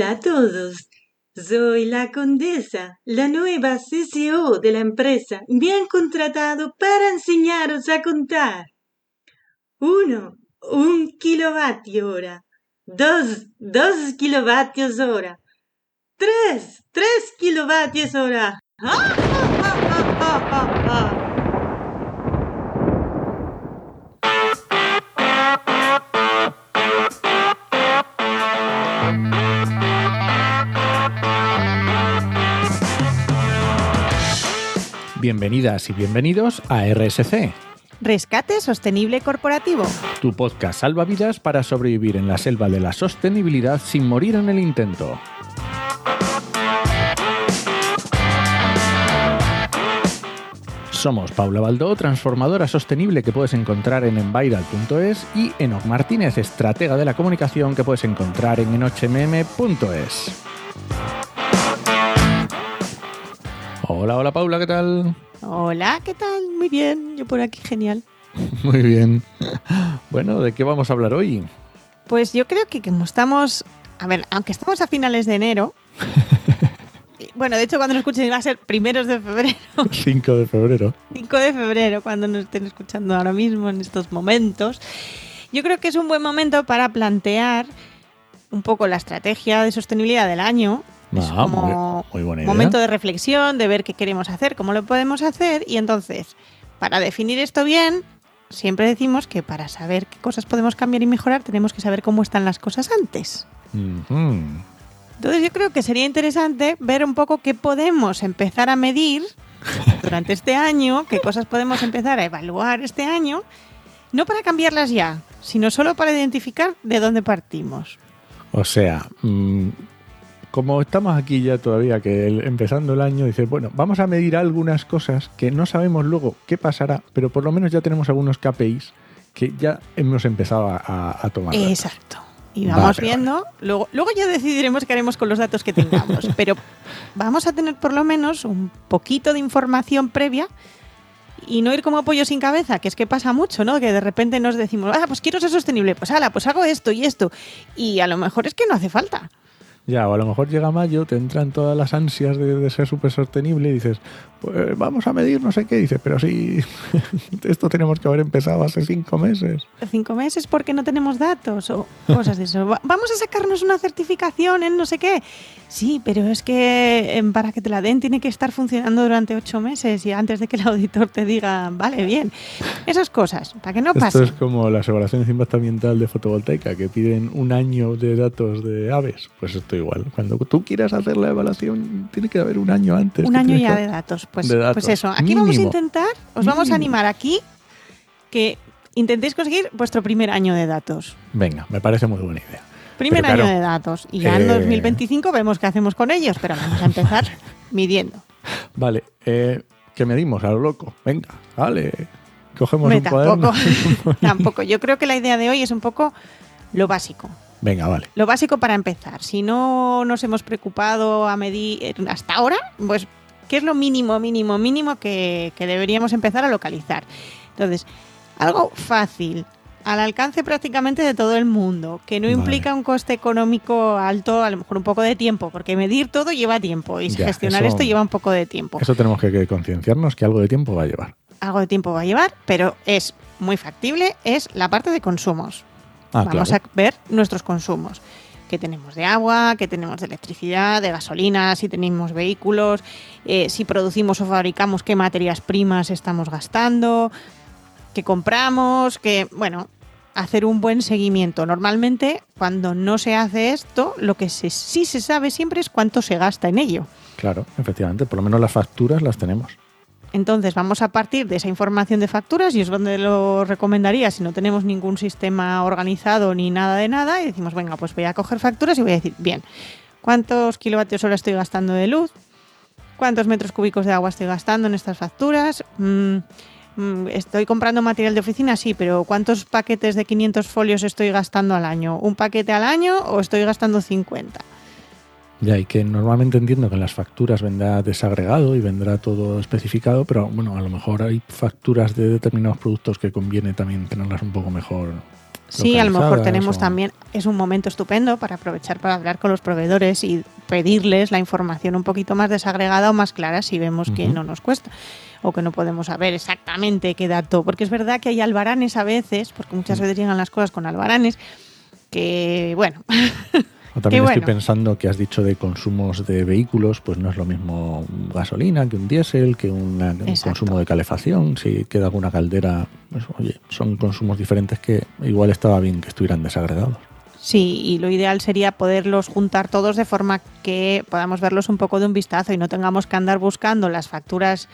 Hola a todos. Soy la condesa, la nueva CCO de la empresa. Me han contratado para enseñaros a contar. Uno, un kilovatio hora. Dos, dos kilovatios hora. Tres, tres kilovatios hora. ¡Ah, Bienvenidas y bienvenidos a RSC, Rescate Sostenible Corporativo. tu podcast salvavidas para sobrevivir en la selva de la sostenibilidad sin morir en el intento. Somos Paula Baldó, transformadora sostenible que puedes encontrar en enviral.es y Enoc Martínez, estratega de la comunicación que puedes encontrar en enochmm.es. Hola, hola Paula, ¿qué tal? Hola, ¿qué tal? Muy bien, yo por aquí genial. Muy bien. Bueno, ¿de qué vamos a hablar hoy? Pues yo creo que como estamos, a ver, aunque estamos a finales de enero, bueno, de hecho cuando nos escuchen va a ser primeros de febrero, 5 de febrero. 5 de febrero, cuando nos estén escuchando ahora mismo en estos momentos, yo creo que es un buen momento para plantear un poco la estrategia de sostenibilidad del año. Es Ah, como muy, muy buena idea. momento de reflexión, de ver qué queremos hacer, cómo lo podemos hacer y entonces, para definir esto bien, siempre decimos que para saber qué cosas podemos cambiar y mejorar tenemos que saber cómo están las cosas antes. Entonces yo creo que sería interesante ver un poco qué podemos empezar a medir durante este año, qué cosas podemos empezar a evaluar este año, no para cambiarlas ya, sino solo para identificar de dónde partimos. O sea, mm, como estamos aquí ya todavía, que el- empezando el año, dices, bueno, vamos a medir algunas cosas que no sabemos luego qué pasará, pero por lo menos ya tenemos algunos KPIs que ya hemos empezado a, a- a tomar. datos. Exacto. Y vamos Vale, viendo, luego, luego ya decidiremos qué haremos con los datos que tengamos, pero vamos a tener por lo menos un poquito de información previa y no ir como pollo sin cabeza, que es que pasa mucho, ¿no? Que de repente nos decimos, ah, pues quiero ser sostenible, pues ala, pues hago esto y esto. Y a lo mejor es que no hace falta. Ya, o a lo mejor llega mayo, te entran todas las ansias de, de ser súper sostenible y dices, pues vamos a medir no sé qué. Dices, pero sí, esto tenemos que haber empezado hace cinco meses. Cinco meses porque no tenemos datos o cosas de eso. Va- Vamos a sacarnos una certificación en no sé qué. Sí, pero es que em, para que te la den tiene que estar funcionando durante ocho meses y antes de que el auditor te diga, vale, bien. Esas cosas, para que no Esto pase. es como las evaluaciones de impacto ambiental de fotovoltaica, que piden un año de datos de aves. Pues esto igual. Cuando tú quieras hacer la evaluación, tiene que haber un año antes. Un año ya que- de datos. Pues, de datos. pues eso, aquí vamos a intentar, os vamos a animar aquí que intentéis conseguir vuestro primer año de datos. Venga, me parece muy buena idea. Primer Pero claro, año de datos. Y ya en eh, 2025 vemos qué hacemos con ellos, pero vamos a empezar midiendo. Vale, eh, que medimos a lo loco. Venga, vale. Cogemos Hombre, un cuaderno. tampoco, tampoco. Yo creo que la idea de hoy es un poco lo básico. Venga, vale. Lo básico para empezar. Si no nos hemos preocupado a medir hasta ahora, pues, ¿qué es lo mínimo, mínimo, mínimo que, que deberíamos empezar a localizar? Entonces, algo fácil, al alcance prácticamente de todo el mundo, que no Vale. implica un coste económico alto, a lo mejor un poco de tiempo, porque medir todo lleva tiempo y Ya, gestionar eso- esto lleva un poco de tiempo. Eso tenemos que, que concienciarnos que algo de tiempo va a llevar. algo de tiempo va a llevar, pero es muy factible, es la parte de consumos. Ah, Vamos claro. a ver nuestros consumos. ¿Qué tenemos de agua? ¿Qué tenemos de electricidad? ¿De gasolina? Si tenemos vehículos? eh, si producimos o fabricamos, ¿qué materias primas estamos gastando? ¿Qué compramos? ¿Qué, bueno, hacer un buen seguimiento. Normalmente, cuando no se hace esto, lo que se- sí se sabe siempre es cuánto se gasta en ello. Claro, efectivamente. Por lo menos las facturas las tenemos. Entonces vamos a partir de esa información de facturas y es donde lo recomendaría si no tenemos ningún sistema organizado ni nada de nada y decimos, venga, pues voy a coger facturas y voy a decir, bien, ¿cuántos kilovatios hora estoy gastando de luz? ¿Cuántos metros cúbicos de agua estoy gastando en estas facturas? Mm, mm, ¿Estoy comprando material de oficina? Sí, pero ¿cuántos paquetes de 500 folios estoy gastando al año? ¿Un paquete al año o estoy gastando 50? Ya, y que normalmente entiendo que en las facturas vendrá desagregado y vendrá todo especificado, pero bueno, a lo mejor hay facturas de determinados productos que conviene también tenerlas un poco mejor Sí, a lo mejor tenemos o- también, es un momento estupendo para aprovechar para hablar con los proveedores y pedirles la información un poquito más desagregada o más clara si vemos que no nos cuesta o que no podemos saber exactamente qué dato, porque es verdad que hay albaranes a veces, porque muchas Mm. veces llegan las cosas con albaranes, que bueno, también estoy pensando que has dicho de consumos de vehículos, pues no es lo mismo gasolina que un diésel, que una- un consumo de calefacción. Si queda alguna caldera, pues, oye, son consumos diferentes que igual estaba bien que estuvieran desagregados. Sí, y lo ideal sería poderlos juntar todos de forma que podamos verlos un poco de un vistazo y no tengamos que andar buscando las facturas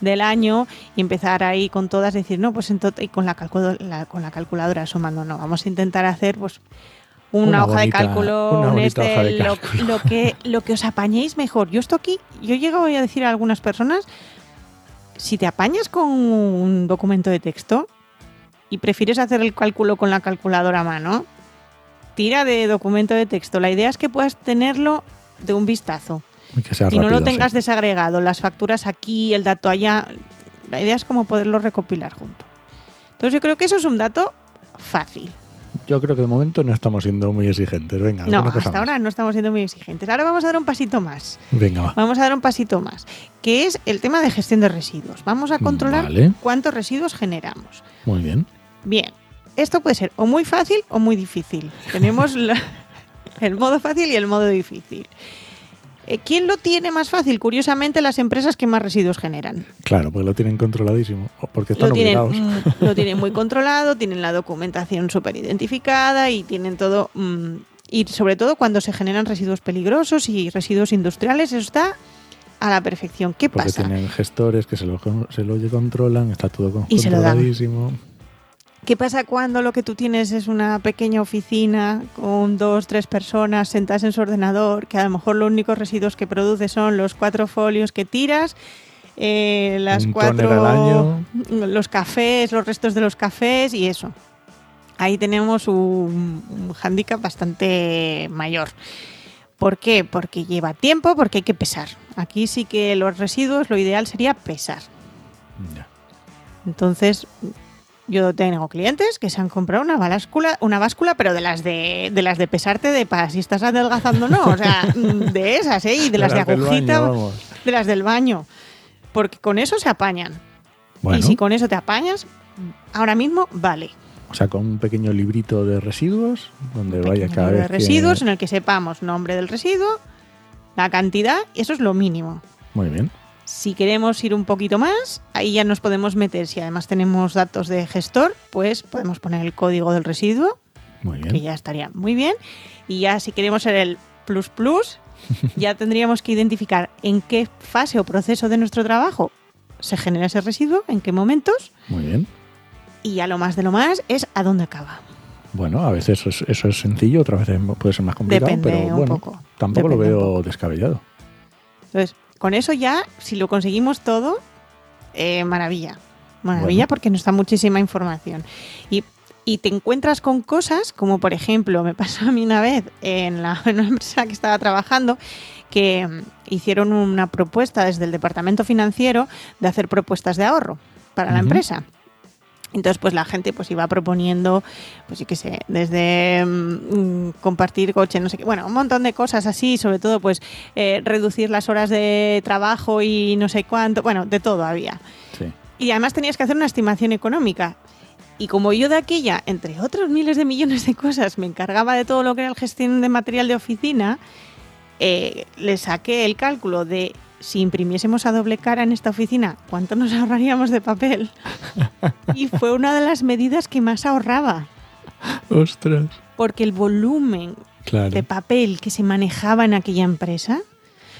del año y empezar ahí con todas decir, no, pues entonces, y con la, la- con la calculadora sumando, no, vamos a intentar hacer pues una, Una hoja bonita- de cálculo, un Excel, lo, que, lo que os apañéis mejor. Yo esto aquí, yo llego a decir a algunas personas, si te apañas con un documento de texto y prefieres hacer el cálculo con la calculadora a mano, tira de documento de texto. La idea es que puedas tenerlo de un vistazo Y que sea y no lo sí. tengas desagregado, las facturas aquí, el dato allá. La idea es como poderlo recopilar junto. Entonces yo creo que eso es un dato fácil. Yo creo que de momento no estamos siendo muy exigentes. Venga, No, hasta más. ahora no estamos siendo muy exigentes. Ahora vamos a dar un pasito más. Venga, va. Vamos a dar un pasito más, que es el tema de gestión de residuos. Vamos a controlar Vale. cuántos residuos generamos. Muy bien. Bien, esto puede ser o muy fácil o muy difícil. Tenemos la- el modo fácil y el modo difícil. Eh, ¿Quién lo tiene más fácil? Curiosamente, las empresas que más residuos generan. Claro, porque lo tienen controladísimo. Porque están Lo tienen, obligados. mm, lo tienen muy controlado, tienen la documentación súper identificada y tienen todo. mm, y sobre todo cuando se generan residuos peligrosos y residuos industriales, eso está a la perfección. ¿Qué Porque pasa? tienen gestores que se lo, se lo controlan, está todo Y controladísimo. ¿Qué pasa cuando lo que tú tienes es una pequeña oficina con dos, tres personas sentadas en su ordenador, que a lo mejor los únicos residuos que produce son los cuatro folios que tiras, eh, las Un cuatro, tóner al año. los cafés, los restos de los cafés y eso. Ahí tenemos un, un hándicap bastante mayor. ¿Por qué? Porque lleva tiempo, porque hay que pesar. Aquí sí que los residuos lo ideal sería pesar. Entonces, yo tengo clientes que se han comprado una báscula, una báscula, pero de las de, de las de pesarte de para si estás adelgazando o no, o sea, mm, de esas, ¿eh? Y de las de agujita, baño, de las del baño. Porque con eso se apañan. Bueno, Y si con eso te apañas, ahora mismo vale. o sea, con un pequeño librito de residuos, donde Un vaya cada libro vez de que- residuos en el que sepamos nombre del residuo, la cantidad, y eso es lo mínimo. Muy bien. Si queremos ir un poquito más, ahí ya nos podemos meter. Si además tenemos datos de gestor, pues podemos poner el código del residuo, Muy que bien. ya estaría muy bien. Y ya si queremos ser el plus plus, ya tendríamos que identificar en qué fase o proceso de nuestro trabajo se genera ese residuo, en qué momentos, Muy bien. y ya lo más de lo más es a dónde acaba. Bueno, a veces eso es, eso es sencillo, otras veces puede ser más complicado, Depende pero un bueno, poco, tampoco lo depende veo descabellado. Entonces, con eso ya, si lo conseguimos todo, eh, maravilla. Maravilla Bueno. porque nos da muchísima información. Y, y te encuentras con cosas, como por ejemplo, me pasó a mí una vez en, la, en una empresa que estaba trabajando, que mm, hicieron una propuesta desde el departamento financiero de hacer propuestas de ahorro para la empresa. Entonces, pues la gente pues iba proponiendo, pues yo qué sé, desde mm, compartir coche, no sé qué, bueno, un montón de cosas así, sobre todo pues eh, reducir las horas de trabajo y no sé cuánto, bueno, de todo había. Sí. Y además tenías que hacer una estimación económica. Y como yo de aquella, entre otros miles de millones de cosas, me encargaba de todo lo que era la gestión de material de oficina, eh, le saqué el cálculo de si imprimiésemos a doble cara en esta oficina, ¿cuánto nos ahorraríamos de papel? y fue una de las medidas que más ahorraba, Ostras. porque el volumen Claro. de papel que se manejaba en aquella empresa.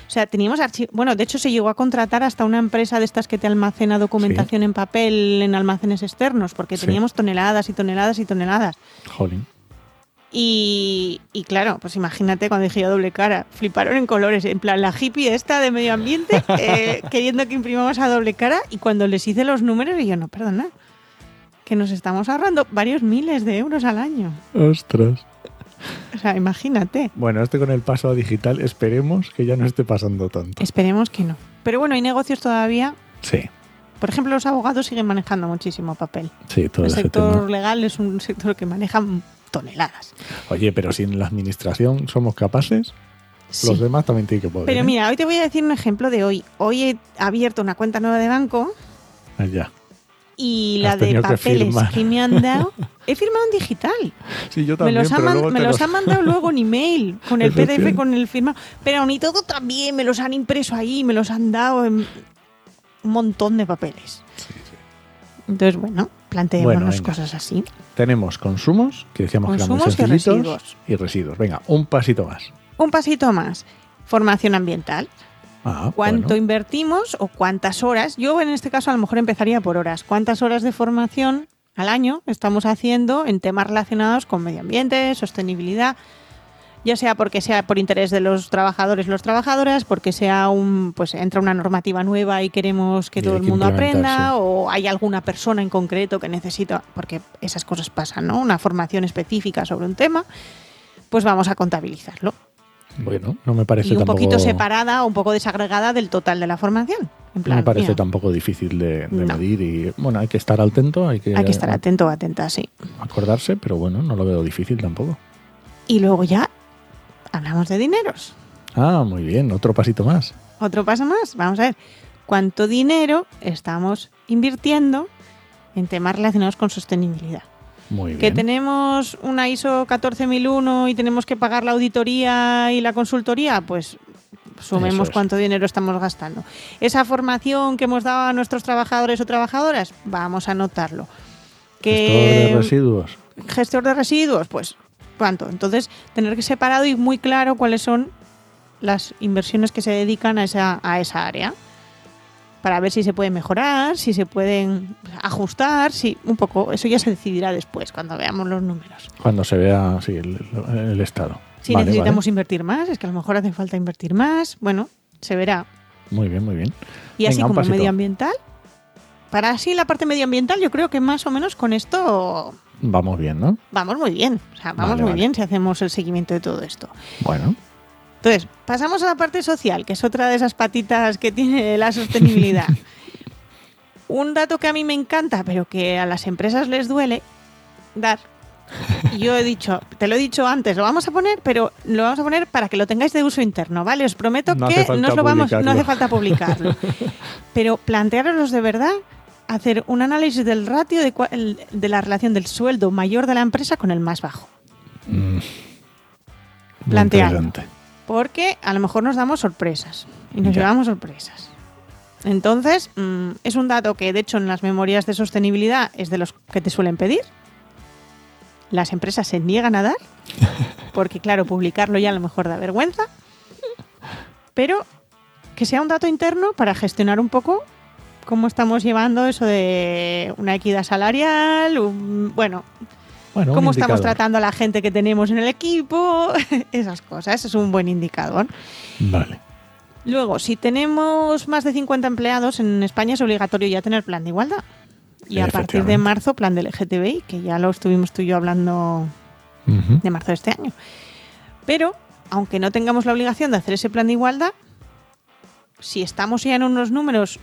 O sea, teníamos archivos. Bueno, de hecho, se llegó a contratar hasta una empresa de estas que te almacena documentación en papel en almacenes externos, porque Sí. teníamos toneladas y toneladas y toneladas. Jolín. Y, y claro, pues imagínate cuando dije yo doble cara, fliparon en colores, en plan la hippie esta de medio ambiente, eh, queriendo que imprimamos a doble cara, y cuando les hice los números, y yo, no, perdona, que nos estamos ahorrando varios miles de euros al año. Ostras. O sea, imagínate. Bueno, este con el paso a digital, esperemos que ya no esté pasando tanto. Esperemos que no. Pero bueno, hay negocios todavía Sí. Por ejemplo, los abogados siguen manejando muchísimo papel. Sí, todo El sector tema. legal es un sector que maneja toneladas. Oye, pero si en la administración somos capaces, Sí. los demás también tienen que poder. Pero ¿eh? mira, hoy te voy a decir un ejemplo de hoy. Hoy he abierto una cuenta nueva de banco Ah, Ya. y Has la de que papeles que, me han dado, he firmado en digital. Sí, yo Me también, los, han, pero luego me los han mandado luego en email, con el PDF, con el firmado. Pero ni todo también, me los han impreso ahí, me los han dado en un montón de papeles. Entonces, bueno, planteémonos Bueno, cosas así. Tenemos consumos, que decíamos que eran muy Consumos y sencillitos, residuos. y residuos. Venga, un pasito más. Un pasito más. Formación ambiental. Ah, ¿Cuánto bueno. invertimos o cuántas horas? Yo en este caso a lo mejor empezaría por horas. ¿Cuántas horas de formación al año estamos haciendo en temas relacionados con medio ambiente, sostenibilidad? Ya sea porque sea por interés de los trabajadores, los trabajadoras, porque sea un, pues entra una normativa nueva y queremos que Y todo el que mundo aprenda, o hay alguna persona en concreto que necesita, porque esas cosas pasan, ¿no? Una formación específica sobre un tema, pues vamos a contabilizarlo Bueno, no me parece y un tampoco, poquito separada, un poco desagregada del total de la formación. En no me parece mira, tampoco difícil de, de No. medir y bueno, hay que estar atento, hay que, hay que estar atento o atenta, sí. acordarse, pero bueno, no lo veo difícil tampoco. Y luego ya hablamos de dineros. Ah, muy bien, otro pasito más. Otro paso más, vamos a ver cuánto dinero estamos invirtiendo en temas relacionados con sostenibilidad. Muy Que bien. tenemos una ISO 14001 y tenemos que pagar la auditoría y la consultoría, pues sumemos es. cuánto dinero estamos gastando. Esa formación que hemos dado a nuestros trabajadores o trabajadoras, vamos a anotarlo. Gestor de residuos. gestor de residuos, pues cuánto. Entonces, tener que separado y muy claro cuáles son las inversiones que se dedican a esa, a esa área. Para ver si se puede mejorar, si se pueden ajustar, si un poco, eso ya se decidirá después, cuando veamos los números. Cuando se vea sí, el, el estado. Si Vale, necesitamos invertir más, es que a lo mejor hace falta invertir más, bueno, se verá. Muy bien, muy bien. Y así Venga, como pasito. medioambiental, para así la parte medioambiental, yo creo que más o menos con esto Vamos bien, ¿no? vamos muy bien. O sea, vamos Vale, muy vale. bien si hacemos el seguimiento de todo esto. Bueno, Entonces, pasamos a la parte social, que es otra de esas patitas que tiene la sostenibilidad. Un dato que a mí me encanta, pero que a las empresas les duele dar. Yo he dicho, te lo he dicho antes, lo vamos a poner, pero lo vamos a poner para que lo tengáis de uso interno, ¿vale? Os prometo No que no os lo vamos, no hace falta publicarlo. pero plantearos de verdad hacer un análisis del ratio de, cua- el- de la relación del sueldo mayor de la empresa con el más bajo. mm, Planteado. Porque a lo mejor nos damos sorpresas y nos Ya. llevamos sorpresas. Entonces, mm, es un dato que de hecho en las memorias de sostenibilidad es de los que te suelen pedir. Las empresas se niegan a dar, porque claro, publicarlo ya a lo mejor da vergüenza. Pero que sea un dato interno para gestionar un poco cómo estamos llevando eso de una equidad salarial, un- bueno, cómo estamos tratando a la gente que tenemos en el equipo, esas cosas, es un buen indicador. Vale. Luego, si tenemos más de 50 empleados, en España es obligatorio ya tener plan de igualdad. Y a partir de marzo, plan del LGTBI, que ya lo estuvimos tú y yo hablando de marzo de este año. Pero, aunque no tengamos la obligación de hacer ese plan de igualdad, si estamos ya en unos números,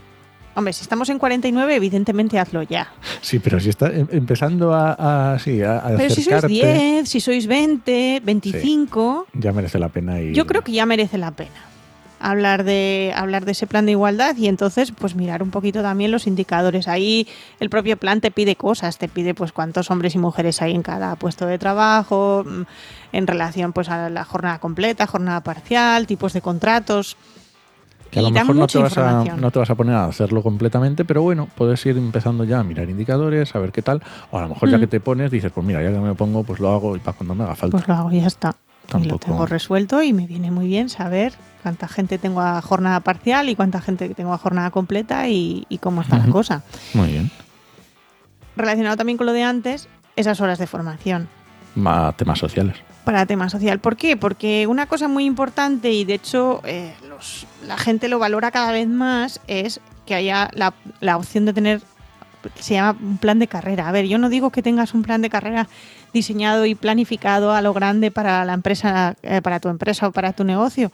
hombre, si estamos en 49, evidentemente hazlo ya. Sí, pero si está em- empezando a, a, sí, a, Pero si sois acercarte, 10, si sois 20, 25, ya merece la pena ir. Yo creo que ya merece la pena hablar de hablar de ese plan de igualdad y entonces pues mirar un poquito también los indicadores. Ahí el propio plan te pide cosas, te pide pues cuántos hombres y mujeres hay en cada puesto de trabajo, mm, en relación pues a la jornada completa, jornada parcial, tipos de contratos. Que a lo mejor no te, vas a, no te vas a poner a hacerlo completamente, pero bueno, puedes ir empezando ya a mirar indicadores, a ver qué tal. O a lo mejor ya Mm. que te pones, dices, pues mira, ya que me pongo, pues lo hago y para cuando me haga falta. Pues lo hago y ya está. Y lo tengo resuelto y me viene muy bien saber cuánta gente tengo a jornada parcial y cuánta gente tengo a jornada completa y, y cómo está la cosa. Muy bien. Relacionado también con lo de antes, esas horas de formación. Más temas sociales. para tema social. ¿Por qué? Porque una cosa muy importante y de hecho eh, la gente lo valora cada vez más es que haya la, la opción de tener, se llama un plan de carrera. A ver, yo no digo que tengas un plan de carrera diseñado y planificado a lo grande para la empresa, eh, para tu empresa o para tu negocio,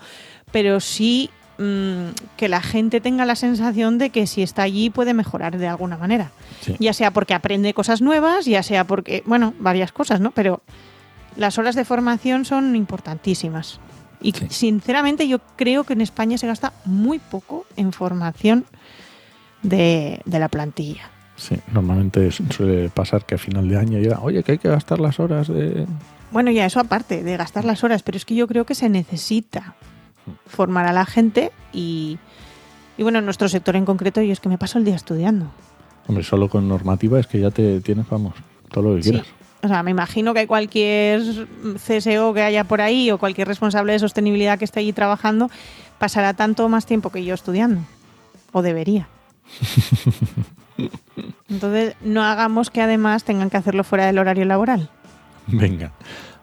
pero sí mm, que la gente tenga la sensación de que si está allí puede mejorar de alguna manera. Sí. Ya sea porque aprende cosas nuevas, ya sea porque, bueno, varias cosas, ¿no? Pero las horas de formación son importantísimas. Y Sí. sinceramente yo creo que en España se gasta muy poco en formación de, de la plantilla. Sí, normalmente suele pasar que a final de año llega, oye, que hay que gastar las horas de... Bueno, ya eso aparte de gastar las horas, pero es que yo creo que se necesita formar a la gente y, y bueno, en nuestro sector en concreto yo es que me paso el día estudiando. Hombre, solo con normativa es que ya te tienes, vamos, todo lo que Sí. quieras. O sea, me imagino que cualquier CSO que haya por ahí o cualquier responsable de sostenibilidad que esté allí trabajando pasará tanto más tiempo que yo estudiando. O debería. Entonces, no hagamos que además tengan que hacerlo fuera del horario laboral. Venga,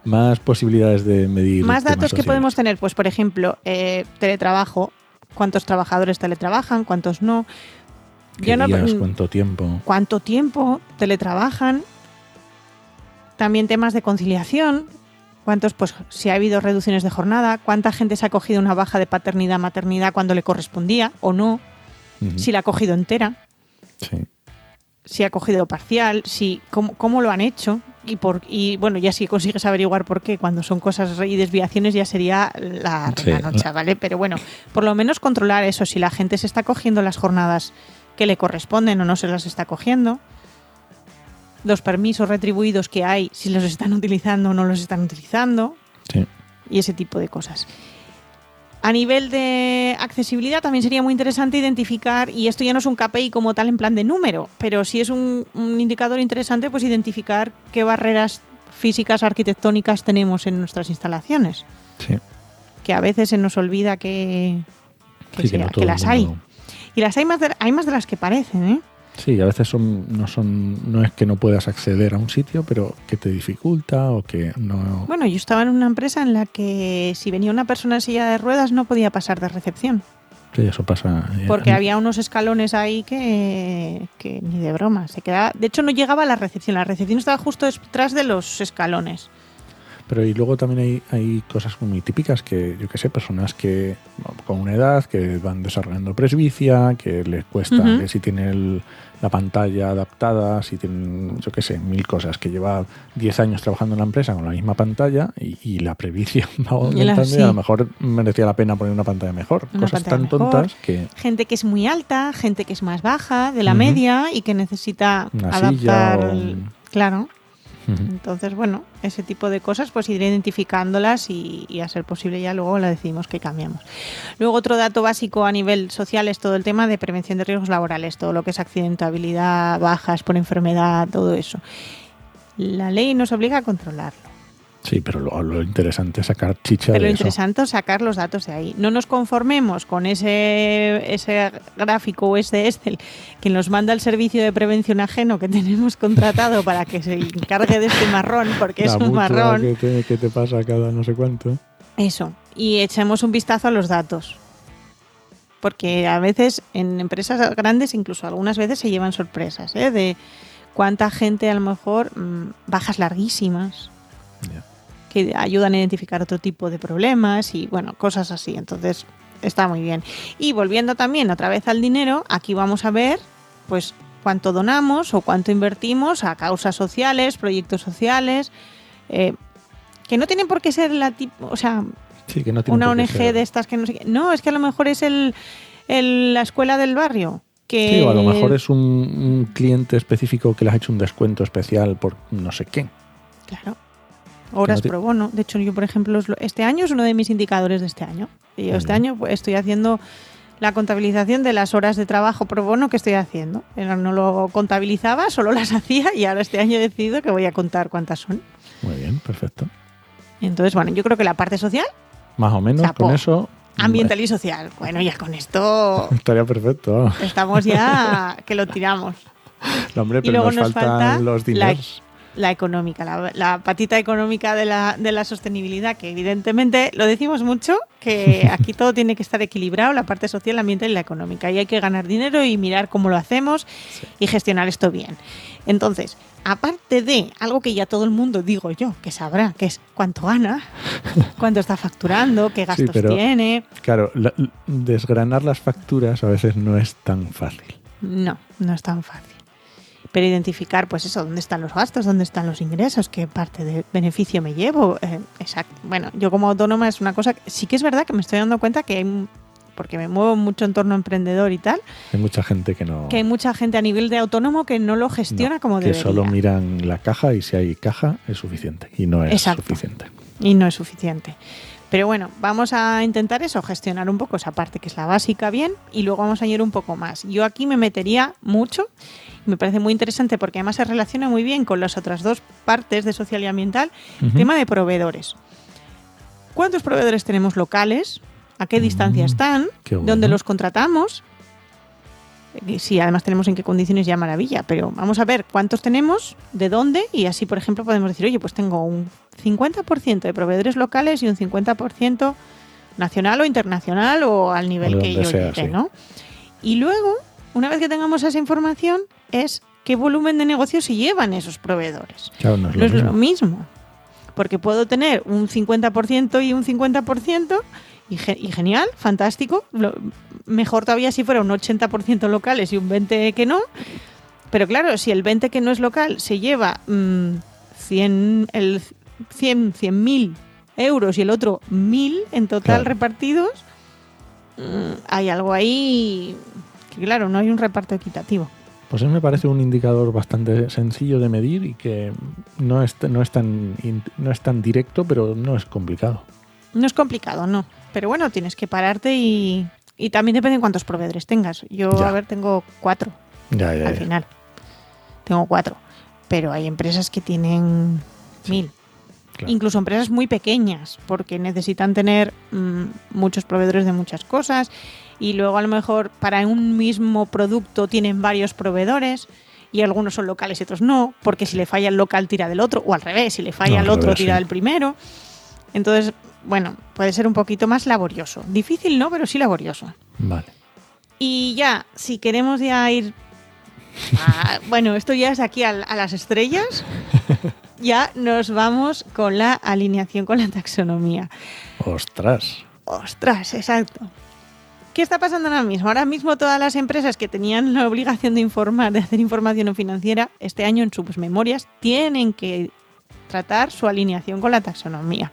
más posibilidades de medir. Más datos que podemos tener, pues por ejemplo, eh, teletrabajo, cuántos trabajadores teletrabajan, cuántos no. ¿Qué Yo no- días, cuánto tiempo? cuánto tiempo teletrabajan, también temas de conciliación, cuántos, pues si ha habido reducciones de jornada, cuánta gente se ha cogido una baja de paternidad, maternidad cuando le correspondía o no, si la ha cogido entera, Sí. Si ha cogido parcial, si cómo, cómo lo han hecho y por y bueno ya si consigues averiguar por qué cuando son cosas y desviaciones ya sería la Sí, noche, la- ¿vale? Pero bueno, por lo menos controlar eso, si la gente se está cogiendo las jornadas que le corresponden o no se las está cogiendo. Los permisos retribuidos que hay, si los están utilizando o no los están utilizando Sí. y ese tipo de cosas. A nivel de accesibilidad también sería muy interesante identificar, y esto ya no es un KPI como tal en plan de número, pero sí es un, un indicador interesante, pues identificar qué barreras físicas arquitectónicas tenemos en nuestras instalaciones, Sí. que a veces se nos olvida que, que, Sí, sea- no que todo el las hay. Y las hay más de, hay más de las que parecen, ¿eh? Sí, a veces son, no son, no es que no puedas acceder a un sitio, pero que te dificulta o que no. Bueno, yo estaba en una empresa en la que si venía una persona en silla de ruedas no podía pasar de recepción. Sí, eso pasa. eh, Porque había unos escalones ahí que, que ni de broma. Se quedaba, de hecho, no llegaba a la recepción. La recepción estaba justo detrás de los escalones. Pero y luego también hay, hay cosas muy típicas que, yo qué sé, personas que con una edad, que van desarrollando presbicia, que les cuesta, que si tienen el- la pantalla adaptada, si tienen, yo qué sé, mil cosas, que lleva 10 años trabajando en la empresa con la misma pantalla y, y la presbicia va aumentando y a lo mejor merecía la pena poner una pantalla mejor. Una cosas pantalla tan mejor. tontas que Gente que es muy alta, gente que es más baja, de la media y que necesita Una adaptar. silla o el- un- Entonces, bueno, ese tipo de cosas, pues ir identificándolas y, y a ser posible ya luego la decidimos que cambiamos. Luego, otro dato básico a nivel social es todo el tema de prevención de riesgos laborales, todo lo que es accidentabilidad, bajas por enfermedad, todo eso. La ley nos obliga a controlarlo. Sí, pero lo, lo interesante es sacar chicha Pero lo de eso. interesante es sacar los datos de ahí. No nos conformemos con ese, ese gráfico o ese Excel que nos manda el servicio de prevención ajeno que tenemos contratado para que se encargue de este marrón, porque La es un marrón. Que te, que te pasa cada no sé cuánto. Eso. Y echemos un vistazo a los datos. Porque a veces en empresas grandes, incluso algunas veces se llevan sorpresas, ¿eh? De cuánta gente a lo mejor mm, bajas larguísimas. Que ayudan a identificar otro tipo de problemas y bueno, cosas así. Entonces, está muy bien. Y volviendo también otra vez al dinero, aquí vamos a ver pues cuánto donamos o cuánto invertimos a causas sociales, proyectos sociales, eh, que no tienen por qué ser la tipo, o sea, Sí, que no tiene una ONG ser- de estas que no sé qué. No, es que a lo mejor es el, el- la escuela del barrio. Que Sí, o a lo mejor es un, un cliente específico que le has hecho un descuento especial por no sé qué. Claro. Horas no te- pro bono. De hecho, yo, por ejemplo, es lo- este año es uno de mis indicadores de este año. Y yo este año pues, estoy haciendo la contabilización de las horas de trabajo pro bono que estoy haciendo. No lo contabilizaba, solo las hacía y ahora este año he decidido que voy a contar cuántas son. Muy bien, perfecto. Entonces, bueno, yo creo que la parte social, Más o menos con eso. ambiental y social. Bueno, ya con esto Estaría perfecto. estamos ya que lo tiramos. No, hombre, Y pero luego nos, nos faltan falta los dineros. La económica, la, la patita económica de la, de la sostenibilidad, que evidentemente lo decimos mucho, que aquí todo tiene que estar equilibrado, la parte social, la ambiental y la económica. Y hay que ganar dinero y mirar cómo lo hacemos y gestionar esto bien. Entonces, aparte de algo que ya todo el mundo, digo yo, que sabrá, que es cuánto gana, cuánto está facturando, qué gastos pero- tiene. Claro, la- desgranar las facturas a veces no es tan fácil. No, no es tan fácil. Pero identificar, pues eso, dónde están los gastos, dónde están los ingresos, qué parte de beneficio me llevo. eh, exacto. Bueno, yo como autónoma es una cosa que sí que es verdad que me estoy dando cuenta que hay, porque me muevo mucho en torno emprendedor y tal, Hay mucha gente que no. que hay mucha gente a nivel de autónomo que no lo gestiona no, como que debería. solo miran la caja y si hay caja es suficiente. Y no es Exacto. suficiente. y no es suficiente. Pero bueno, vamos a intentar eso, gestionar un poco esa parte que es la básica bien y luego vamos a añadir un poco más. Yo aquí me metería mucho me parece muy interesante porque además se relaciona muy bien con las otras dos partes de social y ambiental, el Ujú. tema de proveedores. ¿Cuántos proveedores tenemos locales? ¿A qué distancia Mm, están? qué ¿Dónde los contratamos? Y si además tenemos en qué condiciones ya maravilla, pero vamos a ver cuántos tenemos, de dónde y así, por ejemplo, podemos decir, oye, pues tengo un 50% de proveedores locales y un 50% nacional o internacional o al nivel que yo sea, llegue, sí. ¿no? Y luego, una vez que tengamos esa información, es qué volumen de negocio se llevan esos proveedores. Claro, no es No lo es mismo. lo mismo. Porque puedo tener un 50% y un 50% y, ge- y genial, fantástico. Lo- mejor todavía si fuera un 80% locales y un 20% que no. Pero claro, si el 20% que no es local se lleva mm, 100 el 100 100.000 euros y el otro 1.000 en total Claro. repartidos, mm, hay algo ahí que claro, no hay un reparto equitativo. Pues mí me parece un indicador bastante sencillo de medir y que no es, no es, tan, no es tan directo, pero no es complicado. No es complicado, no. Pero bueno, tienes que pararte y, y también depende de cuántos proveedores tengas. Yo, Ya. a ver, tengo cuatro Ya, ya, al final. Tengo cuatro. Pero hay empresas que tienen mil. Claro. Incluso empresas muy pequeñas, porque necesitan tener mm, muchos proveedores de muchas cosas. Y luego a lo mejor para un mismo producto tienen varios proveedores. Y algunos son locales y otros no, porque si le falla el local tira del otro, o al revés, si le falla No, al el otro revés, tira sí. del primero. Entonces, bueno, puede ser un poquito más laborioso. Difícil no, pero sí laborioso. Vale. Y ya, si queremos ya ir... a- bueno, esto ya es aquí a, las estrellas. Ya nos vamos con la alineación con la taxonomía. Ostras. Ostras, exacto. ¿Qué está pasando ahora mismo? Ahora mismo todas las empresas que tenían la obligación de informar, de hacer información financiera, este año en sus memorias tienen que tratar su alineación con la taxonomía.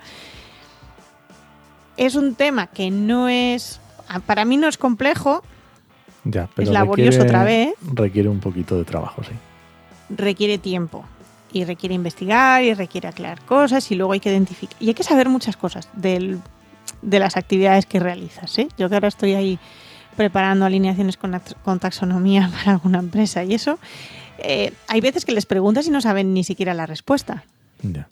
Es un tema que no es, para mí no es complejo, Ya, pero laborioso requiere- otra vez. Requiere un poquito de trabajo, sí. requiere tiempo y requiere investigar y requiere aclarar cosas y luego hay que identificar y hay que saber muchas cosas del- de las actividades que realizas. ¿eh? Yo que ahora estoy ahí preparando alineaciones con, con taxonomía para alguna empresa y eso, eh, hay veces que les preguntas y no saben ni siquiera la respuesta. Ya.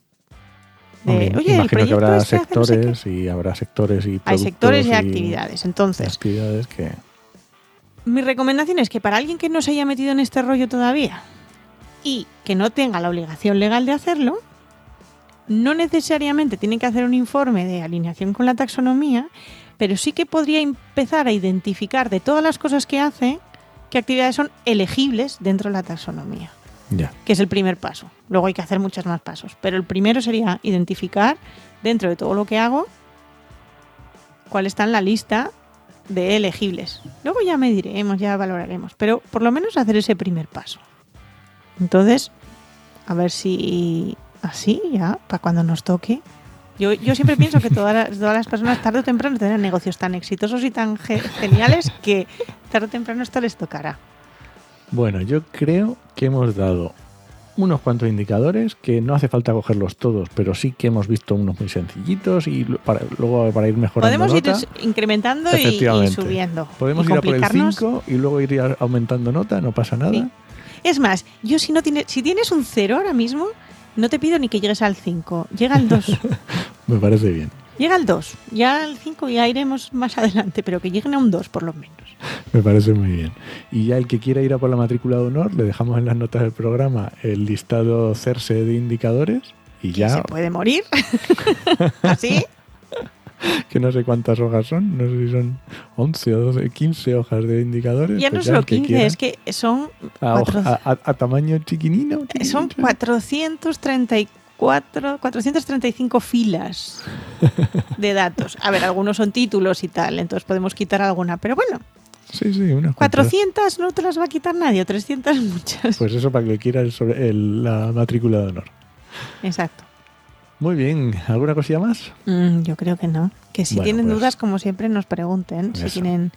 De, Hombre, Oye, el imagino que proyecto habrá este hace no sé qué". sectores y habrá sectores y Hay sectores y actividades. Entonces, actividades que mi recomendación es que para alguien que no se haya metido en este rollo todavía y que no tenga la obligación legal de hacerlo, no necesariamente tiene que hacer un informe de alineación con la taxonomía, pero sí que podría empezar a identificar de todas las cosas que hace qué actividades son elegibles dentro de la taxonomía, ya. que es el primer paso. Luego hay que hacer muchos más pasos, pero el primero sería identificar dentro de todo lo que hago cuál está en la lista de elegibles. Luego ya mediremos, ya valoraremos, pero por lo menos hacer ese primer paso. Entonces, a ver si así ya, para cuando nos toque. Yo, yo siempre pienso que todas las, todas las personas tarde o temprano tendrán negocios tan exitosos y tan ge- geniales que tarde o temprano esto les tocará. Bueno, yo creo que hemos dado unos cuantos indicadores que no hace falta cogerlos todos, pero sí que hemos visto unos muy sencillitos y para, luego para ir mejorando Podemos ir nota, incrementando y- subiendo. podemos y ir a por el complicarnos. 5 y luego ir aumentando nota, no pasa nada. Sí. Es más, yo si no tienes, si tienes un 0 ahora mismo, no te pido ni que llegues al 5, llega al 2. Me parece bien. llega al 2. Ya al 5 ya iremos más adelante, pero que lleguen a un 2 por lo menos. Me parece muy bien. Y ya el que quiera ir a por la matrícula de honor, le dejamos en las notas del programa el listado CERSE de indicadores y ¿Se ya, puede morir? ¿Así? que no sé cuántas hojas son, no sé si son 11 o 12, 15 hojas de indicadores. Ya no pues solo el que 15, quiera, es que son, a, cuatro- a- a- a tamaño chiquinino. son chiquinino. 434, 435 filas de datos. A ver, algunos son títulos y tal, entonces podemos quitar alguna, pero bueno, Sí, sí, unas cuantas. 400 no te las va a quitar nadie, 300 muchas. Pues eso para que quiera el sobre- el- la matrícula de honor. Exacto. Muy bien, ¿alguna cosilla más? Mm, yo creo que no. Que si Bueno, tienen pues- dudas, como siempre, nos pregunten si tienen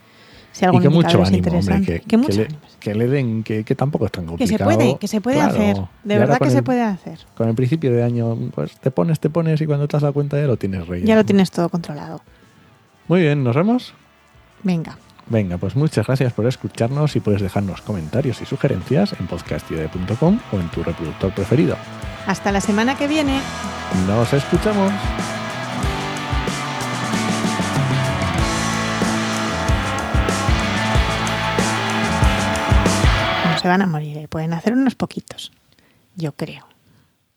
si Y algún que mucho ánimo, hombre, interesante. que, que mucho que le, que le den, que, que tampoco es tan Que complicado. se puede, que se puede Claro. hacer. Y De verdad que se puede hacer. Con el principio de año, pues te pones, te pones y cuando te has dado cuenta ya lo tienes rey. Ya lo tienes todo controlado. Muy bien, ¿nos vemos? Venga. Venga, pues muchas gracias por escucharnos y puedes dejarnos comentarios y sugerencias en podcastide.com o en tu reproductor preferido. Hasta la semana que viene. Nos escuchamos. No se van a morir, ¿eh? pueden hacer unos poquitos. Yo creo.